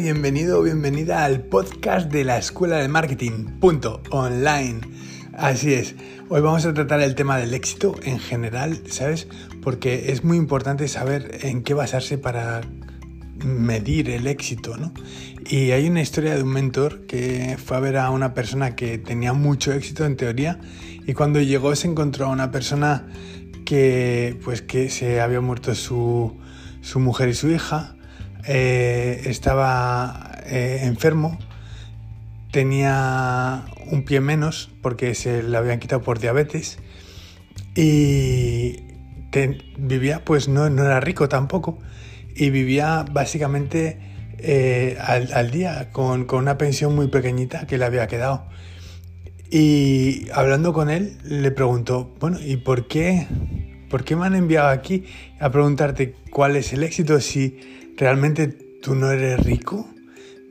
Bienvenido o bienvenida al podcast de la Escuela de Marketing. Online. Así es. Hoy vamos a tratar el tema del éxito en general, ¿sabes? Porque es muy importante saber en qué basarse para medir el éxito, ¿no? Y hay una historia de un mentor que fue a ver a una persona que tenía mucho éxito en teoría y cuando llegó se encontró a una persona que pues que se había muerto su, su mujer y su hija eh, estaba eh, enfermo, tenía un pie menos porque se le habían quitado por diabetes. Y vivía, pues no, no, era rico tampoco. Y vivía básicamente eh, al, día con, con una pensión muy pequeñita que le había quedado. Y hablando con él, le preguntó, bueno, ¿y por qué, por qué me han enviado aquí a preguntarte cuál es el éxito si realmente tú no eres rico,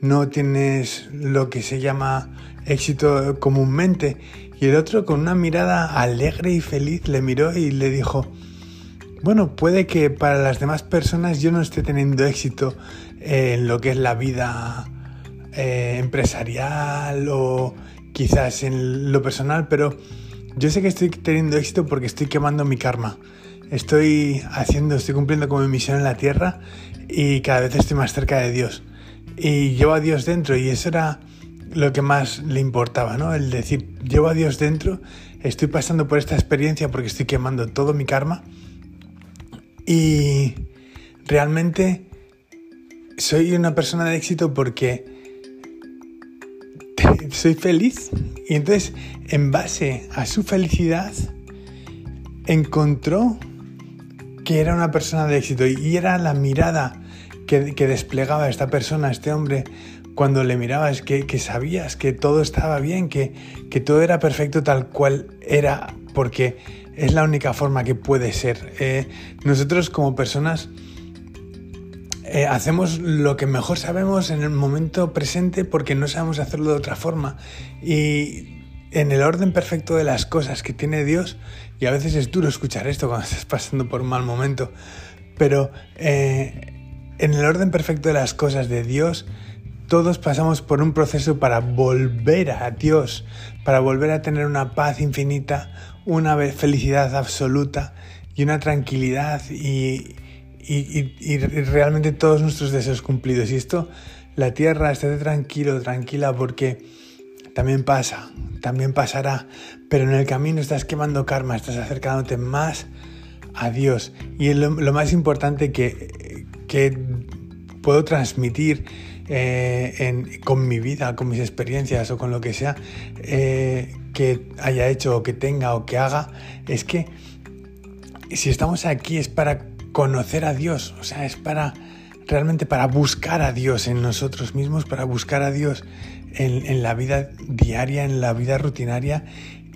no tienes lo que se llama éxito comúnmente. Y el otro con una mirada alegre y feliz le miró y le dijo, bueno, puede que para las demás personas yo no esté teniendo éxito en lo que es la vida eh, empresarial o quizás en lo personal, pero yo sé que estoy teniendo éxito porque estoy quemando mi karma. Estoy haciendo, estoy cumpliendo con mi misión en la tierra y cada vez estoy más cerca de Dios. Y llevo a Dios dentro y eso era lo que más le importaba, ¿no? El decir, llevo a Dios dentro, estoy pasando por esta experiencia porque estoy quemando todo mi karma y realmente soy una persona de éxito porque soy feliz y entonces en base a su felicidad encontró que era una persona de éxito y era la mirada que, desplegaba esta persona, este hombre, cuando le mirabas, que, que sabías que todo estaba bien, que, que, todo era perfecto tal cual era, porque es la única forma que puede ser. Eh, nosotros como personas eh, hacemos lo que mejor sabemos en el momento presente porque no sabemos hacerlo de otra forma. Y en el orden perfecto de las cosas que tiene Dios, y a veces es duro escuchar esto cuando estás pasando por un mal momento, pero eh, en el orden perfecto de las cosas de Dios, todos pasamos por un proceso para volver a Dios, para volver a tener una paz infinita, una felicidad absoluta y una tranquilidad y, realmente todos nuestros deseos cumplidos. Y esto, la tierra, estate tranquilo, tranquila, porque también pasa, también pasará, pero en el camino estás quemando karma, estás acercándote más a Dios. Y lo, más importante que, que puedo transmitir eh, con mi vida, con mis experiencias o con lo que sea eh, que haya hecho o que tenga o que haga, es que si estamos aquí es para conocer a Dios, o sea, es para realmente para buscar a Dios en nosotros mismos, para buscar a Dios en, la vida diaria, en la vida rutinaria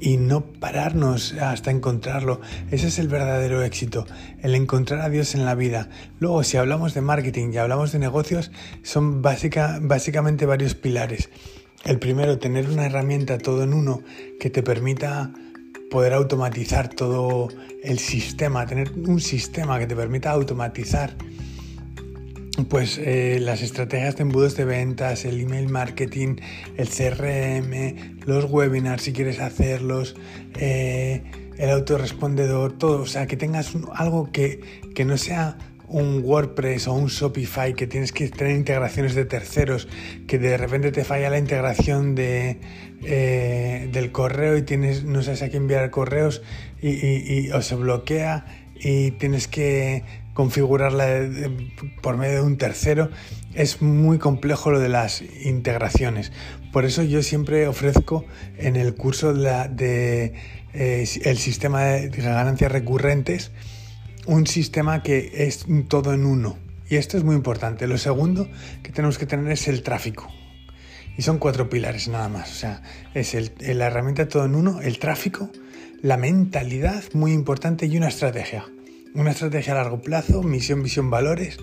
y no pararnos hasta encontrarlo. Ese es el verdadero éxito, el encontrar a Dios en la vida. Luego, si hablamos de marketing y hablamos de negocios, son básica, básicamente varios pilares. El primero, tener una herramienta todo en uno que te permita poder automatizar todo el sistema, tener un sistema que te permita automatizar pues eh, las estrategias de embudos de ventas, el email marketing, el CRM, los webinars si quieres hacerlos, eh, el autorrespondedor, todo. O sea, que tengas algo que, que, no sea un WordPress o un Shopify que tienes que tener integraciones de terceros, que de repente te falla la integración de, eh, del correo y tienes, no sabes a qué enviar correos y, o se bloquea y tienes que configurarla por medio de un tercero. Es muy complejo lo de las integraciones. Por eso yo siempre ofrezco en el curso de, eh, el sistema de ganancias recurrentes un sistema que es todo en uno. Y esto es muy importante. Lo segundo que tenemos que tener es el tráfico. Y son cuatro pilares nada más. O sea, es la herramienta todo en uno, el tráfico, la mentalidad, muy importante, y una estrategia una estrategia a largo plazo, misión, visión, valores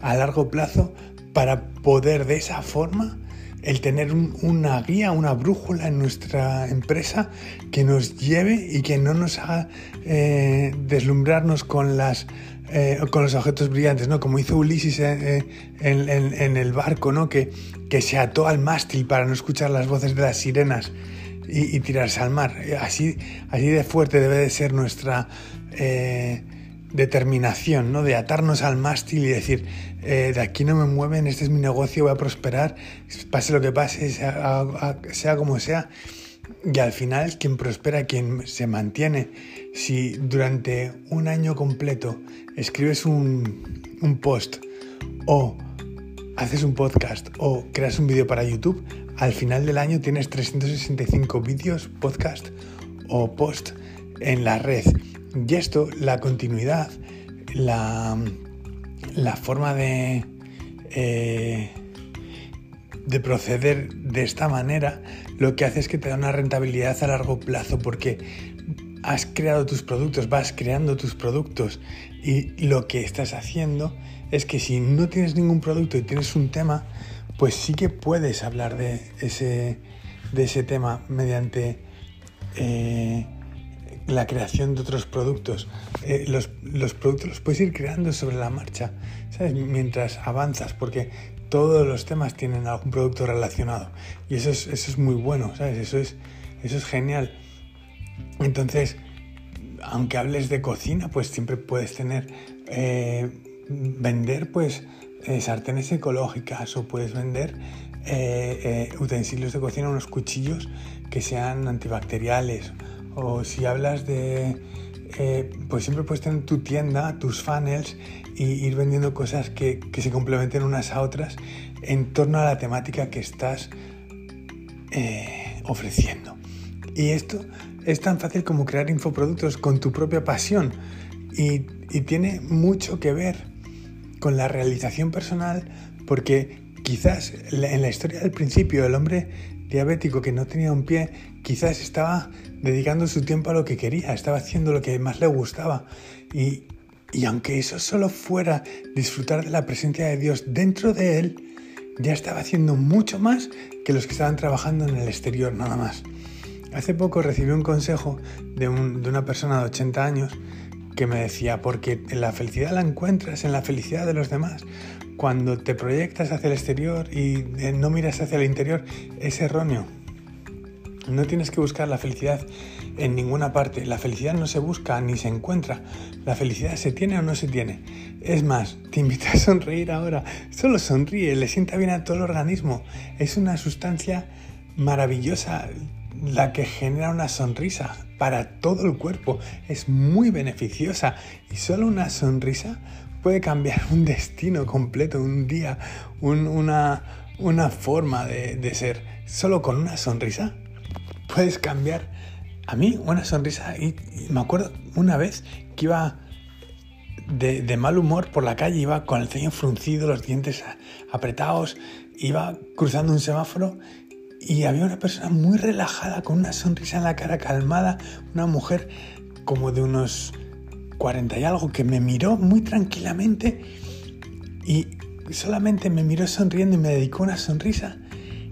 a largo plazo para poder de esa forma el tener una guía, una brújula en nuestra empresa que nos lleve y que no nos haga eh, deslumbrarnos con las eh, con los objetos brillantes, ¿no? Como hizo Ulises en, el barco, ¿no? Que, que, se ató al mástil para no escuchar las voces de las sirenas y, tirarse al mar. Así, así de fuerte debe de ser nuestra determinación, ¿no? De atarnos al mástil y decir, eh, de aquí no me mueven, este es mi negocio, voy a prosperar, pase lo que pase, sea, como sea. Y al final quien prospera, quien se mantiene, si durante un año completo escribes un, un post o haces un podcast o creas un vídeo para YouTube, al final del año tienes 365 vídeos, podcast o post en la red. Y esto, la continuidad, la, forma de, eh, de proceder de esta manera, lo que hace es que te da una rentabilidad a largo plazo porque has creado tus productos, vas creando tus productos y lo que estás haciendo es que si no tienes ningún producto y tienes un tema, pues sí que puedes hablar de ese, de ese tema mediante... Eh, la creación de otros productos. Eh, los, productos los puedes ir creando sobre la marcha, ¿sabes? Mientras avanzas, porque todos los temas tienen algún producto relacionado. Y eso es, eso es muy bueno, ¿sabes? Eso es, eso es genial. Entonces, aunque hables de cocina, pues siempre puedes tener, eh, vender pues eh, sartenes ecológicas o puedes vender utensilios de cocina, unos cuchillos que sean antibacteriales o si hablas de, eh, pues siempre puedes tener tu tienda, tus funnels y ir vendiendo cosas que, se complementen unas a otras en torno a la temática que estás eh, ofreciendo. Y esto es tan fácil como crear infoproductos con tu propia pasión y, y tiene mucho que ver con la realización personal porque quizás en la historia del principio el hombre diabético que no tenía un pie quizás estaba dedicando su tiempo a lo que quería, estaba haciendo lo que más le gustaba. Y, aunque eso solo fuera disfrutar de la presencia de Dios dentro de él, ya estaba haciendo mucho más que los que estaban trabajando en el exterior, nada más. Hace poco recibí un consejo de, una persona de 80 años que me decía, porque la felicidad la encuentras en la felicidad de los demás. Cuando te proyectas hacia el exterior y eh, no miras hacia el interior, es erróneo. No tienes que buscar la felicidad en ninguna parte. La felicidad no se busca ni se encuentra. La felicidad se tiene o no se tiene. Es más, te invito a sonreír ahora. Solo sonríe, le sienta bien a todo el organismo. Es una sustancia maravillosa la que genera una sonrisa para todo el cuerpo. Es muy beneficiosa y solo una sonrisa puede cambiar un destino completo, un día, una, una, forma de, de ser. Solo con una sonrisa puedes cambiar. A mí una sonrisa, y, me acuerdo una vez que iba de, mal humor por la calle, iba con el ceño fruncido, los dientes apretados, iba cruzando un semáforo y había una persona muy relajada, con una sonrisa en la cara calmada, una mujer como de unos 40 y algo, que me miró muy tranquilamente y solamente me miró sonriendo y me dedicó una sonrisa,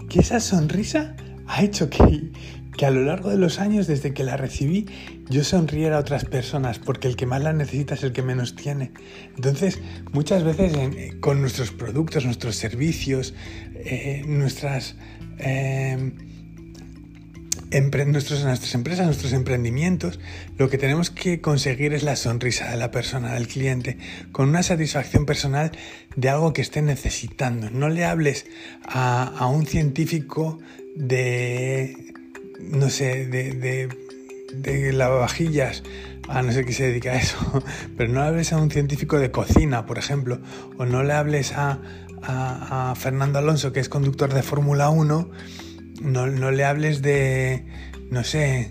que esa sonrisa ha hecho que, que a lo largo de los años, desde que la recibí, yo sonriera a otras personas, porque el que más la necesita es el que menos tiene. Entonces, muchas veces con nuestros productos, nuestros servicios, eh, nuestras, eh, nuestras empresas, nuestros emprendimientos, lo que tenemos que conseguir es la sonrisa de la persona, del cliente, con una satisfacción personal de algo que esté necesitando. No le hables a un científico de no sé, de, de, de lavavajillas, a no sé qué se dedica a eso, pero no le hables a un científico de cocina, por ejemplo, o no le hables a, a, Fernando Alonso, que es conductor de Fórmula 1, no, no le hables de, no sé,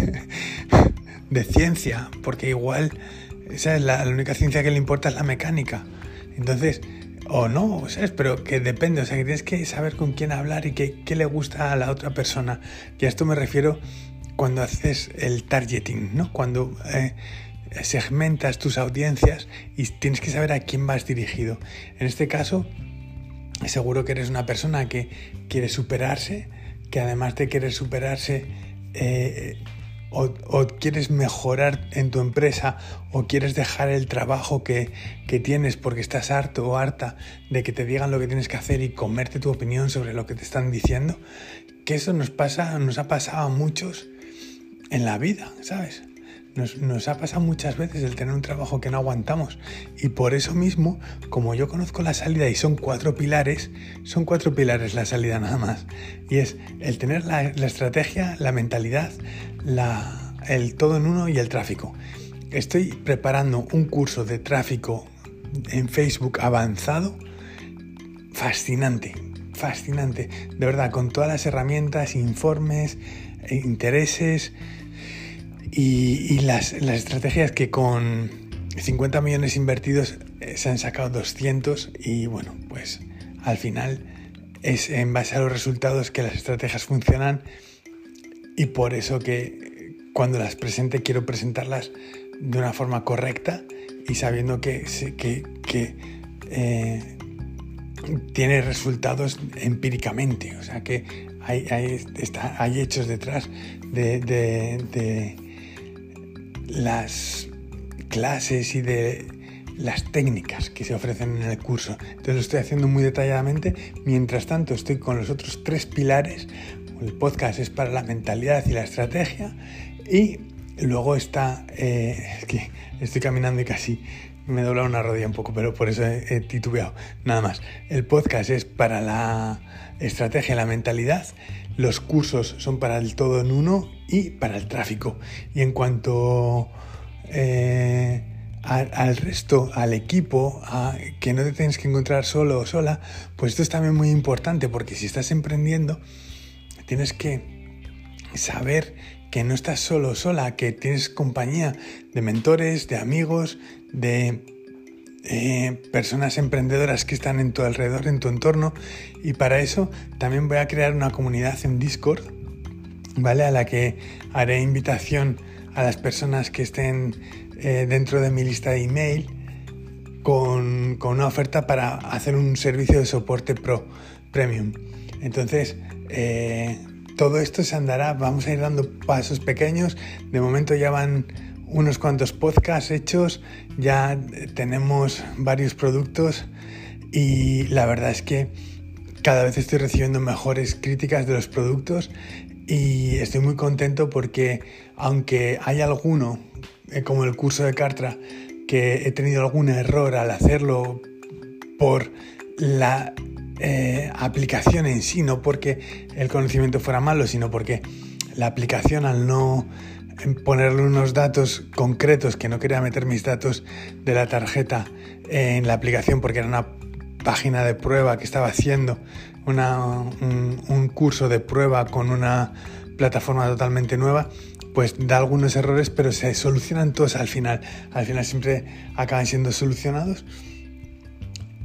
de ciencia, porque igual esa es la, la única ciencia que le importa es la mecánica. Entonces, o no, ¿sabes? Pero que depende, o sea, que tienes que saber con quién hablar y qué, le gusta a la otra persona. Y a esto me refiero cuando haces el targeting, ¿no? Cuando eh, segmentas tus audiencias y tienes que saber a quién vas dirigido. En este caso, seguro que eres una persona que quiere superarse, que además de querer superarse, eh, o, quieres mejorar en tu empresa o quieres dejar el trabajo que, tienes porque estás harto o harta de que te digan lo que tienes que hacer y comerte tu opinión sobre lo que te están diciendo, que eso nos pasa, nos ha pasado a muchos en la vida, ¿sabes? Nos, ha pasado muchas veces el tener un trabajo que no aguantamos y por eso mismo, como yo conozco la salida y son cuatro pilares, son cuatro pilares la salida nada más. Y es el tener la, estrategia, la mentalidad, la, el todo en uno y el tráfico. Estoy preparando un curso de tráfico en Facebook avanzado, fascinante, fascinante, de verdad, con todas las herramientas, informes, e intereses y, las, estrategias que con 50 millones invertidos eh, se han sacado 200 y bueno, pues al final es en base a los resultados que las estrategias funcionan y por eso que cuando las presente quiero presentarlas de una forma correcta y sabiendo que, que, eh, tiene resultados empíricamente, o sea que hay, hay, hay hechos detrás de las clases y de las técnicas que se ofrecen en el curso. Entonces lo estoy haciendo muy detalladamente. Mientras tanto estoy con los otros tres pilares. El podcast es para la mentalidad y la estrategia. Y luego está, eh, que estoy caminando y casi me he doblado una rodilla un poco, pero por eso he, titubeado. Nada más. El podcast es para la estrategia y la mentalidad. Los cursos son para el todo en uno y para el tráfico. Y en cuanto eh, al, resto, al equipo, a, que no te tienes que encontrar solo o sola, pues esto es también muy importante porque si estás emprendiendo, tienes que saber que no estás solo o sola, que tienes compañía de mentores, de amigos, de eh, personas emprendedoras que están en tu alrededor, en tu entorno. Y para eso también voy a crear una comunidad en Discord, ¿vale? A la que haré invitación a las personas que estén eh, dentro de mi lista de email con, una oferta para hacer un servicio de soporte pro premium. Entonces, eh, todo esto se andará, vamos a ir dando pasos pequeños. De momento ya van unos cuantos podcasts hechos, ya tenemos varios productos y la verdad es que cada vez estoy recibiendo mejores críticas de los productos y estoy muy contento porque aunque hay alguno, eh, como el curso de Cartra, que he tenido algún error al hacerlo por la eh, aplicación en sí, no porque el conocimiento fuera malo, sino porque la aplicación al no ponerle unos datos concretos, que no quería meter mis datos de la tarjeta en la aplicación porque era una página de prueba que estaba haciendo, un, curso de prueba con una plataforma totalmente nueva, pues da algunos errores, pero se solucionan todos al final. Al final siempre acaban siendo solucionados.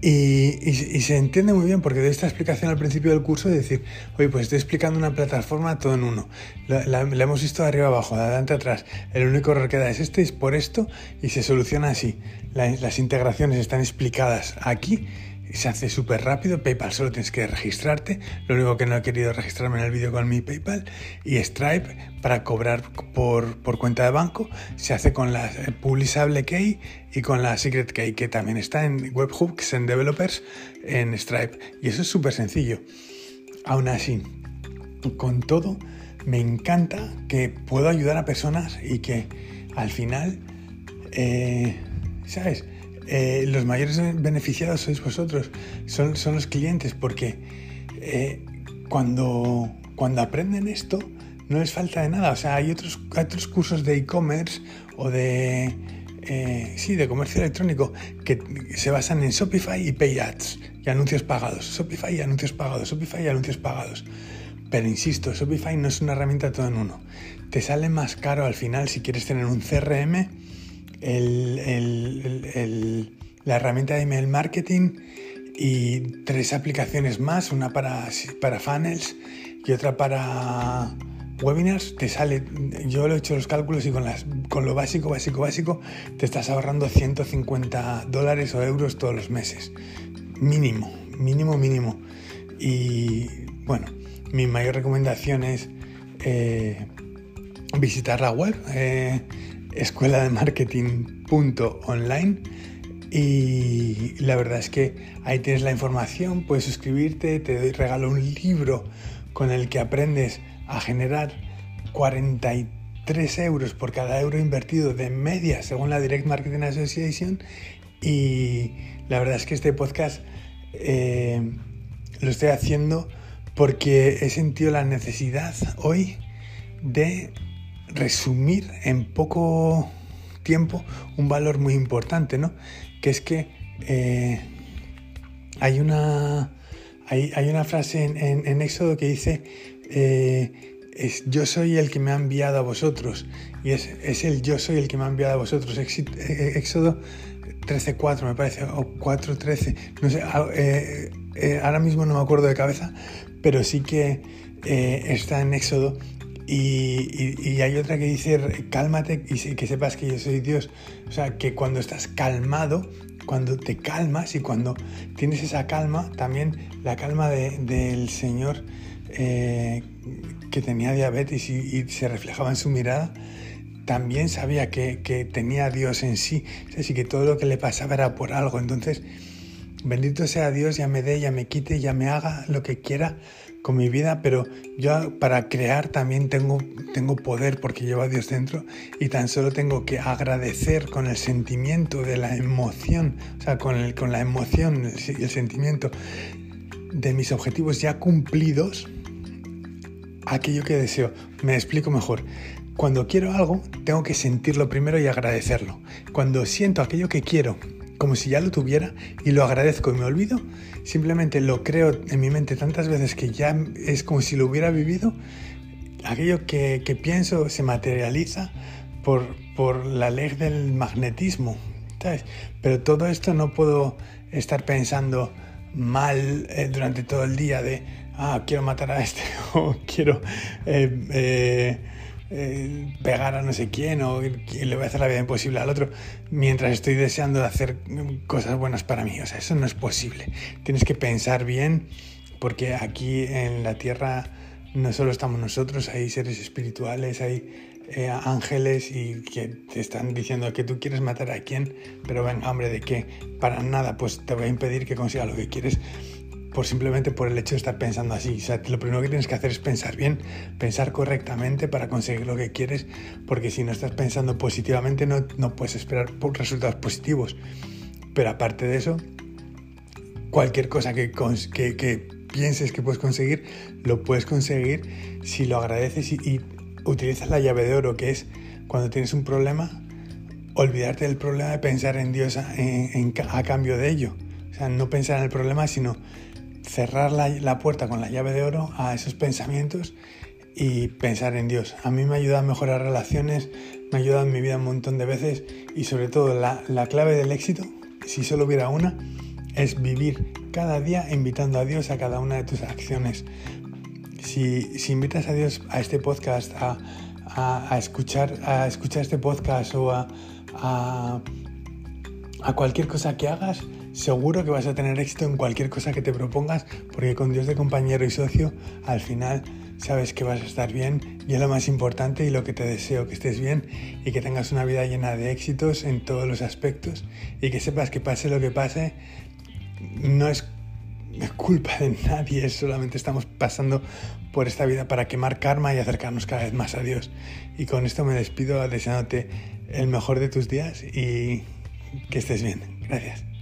Y, se entiende muy bien porque de esta explicación al principio del curso de decir, oye, pues estoy explicando una plataforma todo en uno. La, hemos visto de arriba abajo, de adelante atrás. El único error que da es este, es por esto y se soluciona así. las integraciones están explicadas aquí se hace súper rápido. PayPal solo tienes que registrarte. Lo único que no he querido registrarme en el vídeo con mi PayPal. Y Stripe para cobrar por, cuenta de banco se hace con la Publishable Key y con la Secret Key, que también está en Webhooks, en Developers, en Stripe. Y eso es súper sencillo. Aún así, con todo, me encanta que puedo ayudar a personas y que al final, eh, ¿sabes? Eh, los mayores beneficiados sois vosotros, son, son los clientes, porque eh, cuando, cuando aprenden esto no les falta de nada. O sea, hay otros, otros cursos de e-commerce o de, eh, sí, de comercio electrónico que se basan en Shopify y Pay Ads y anuncios pagados. Shopify y anuncios pagados, Shopify y anuncios pagados. Pero insisto, Shopify no es una herramienta todo en uno. Te sale más caro al final si quieres tener un CRM la herramienta de email marketing y tres aplicaciones más, una para, para funnels y otra para webinars, te sale, yo lo he hecho los cálculos y con, las, con lo básico, básico, básico, te estás ahorrando 150 dólares o euros todos los meses. Mínimo, mínimo, mínimo. Y bueno, mi mayor recomendación es eh, visitar la web eh, escuela de y la verdad es que ahí tienes la información, puedes suscribirte, te regalo un libro con el que aprendes a generar 43 euros por cada euro invertido de media según la Direct Marketing Association y la verdad es que este podcast eh, lo estoy haciendo porque he sentido la necesidad hoy de resumir en poco tiempo un valor muy importante, ¿no? Que es que eh, hay, una, hay, una frase en, Éxodo que dice, eh, es, yo soy el que me ha enviado a vosotros, y es, es, el yo soy el que me ha enviado a vosotros. Eh, Éxodo 13.4 me parece, o 4.13, no sé, ah, ahora mismo no me acuerdo de cabeza, pero sí que está en Éxodo y, hay otra que dice, cálmate y que sepas que yo soy Dios. O sea, que cuando estás calmado, cuando te calmas y cuando tienes esa calma, también la calma del Señor eh, que tenía diabetes y, se reflejaba en su mirada, también sabía que, tenía a Dios en sí. Así que todo lo que le pasaba era por algo. Entonces, bendito sea Dios, ya me dé, ya me quite, ya me haga lo que quiera con mi vida, pero yo para crear también tengo, tengo poder porque llevo a Dios dentro y tan solo tengo que agradecer con el sentimiento de la emoción, o sea, con, el, con la emoción y el sentimiento de mis objetivos ya cumplidos, aquello que deseo. Me explico mejor. Cuando quiero algo, tengo que sentirlo primero y agradecerlo. Cuando siento aquello que quiero como si ya lo tuviera y lo agradezco y me olvido, simplemente lo creo en mi mente tantas veces que ya es como si lo hubiera vivido, aquello que, pienso se materializa por, por, la ley del magnetismo, ¿sabes? Pero todo esto no puedo estar pensando mal eh, durante todo el día de, ah, quiero matar a este o quiero... Eh, eh, eh, pegar a no sé quién o le voy a hacer la vida imposible al otro mientras estoy deseando hacer cosas buenas para mí. O sea, eso no es posible. Tienes que pensar bien porque aquí en la tierra no solo estamos nosotros, hay seres espirituales, hay eh, ángeles y que te están diciendo que tú quieres matar a quién, pero venga, hombre, ¿de qué? Para nada, pues te voy a impedir que consiga lo que quieres por simplemente por el hecho de estar pensando así. Lo primero que tienes que hacer es pensar bien, pensar correctamente para conseguir lo que quieres, porque si no estás pensando positivamente no, no puedes esperar resultados positivos. Pero aparte de eso, cualquier cosa que, que, pienses que puedes conseguir, lo puedes conseguir si lo agradeces y, utilizas la llave de oro, que es cuando tienes un problema, olvidarte del problema de pensar en Dios a cambio de ello. O sea, no pensar en el problema, sino cerrar la, puerta con la llave de oro a esos pensamientos y pensar en Dios. A mí me ayuda a mejorar relaciones, me ha ayudado en mi vida un montón de veces y sobre todo la, clave del éxito, si solo hubiera una, es vivir cada día invitando a Dios a cada una de tus acciones. Si, invitas a Dios a este podcast, a, escuchar, a escuchar este podcast o a, a cualquier cosa que hagas, seguro que vas a tener éxito en cualquier cosa que te propongas, porque con Dios de compañero y socio, al final sabes que vas a estar bien y es lo más importante y lo que te deseo, que estés bien y que tengas una vida llena de éxitos en todos los aspectos y que sepas que pase lo que pase, no es culpa de nadie, solamente estamos pasando por esta vida para quemar karma y acercarnos cada vez más a Dios. Y con esto me despido deseándote el mejor de tus días y que estés bien. Gracias.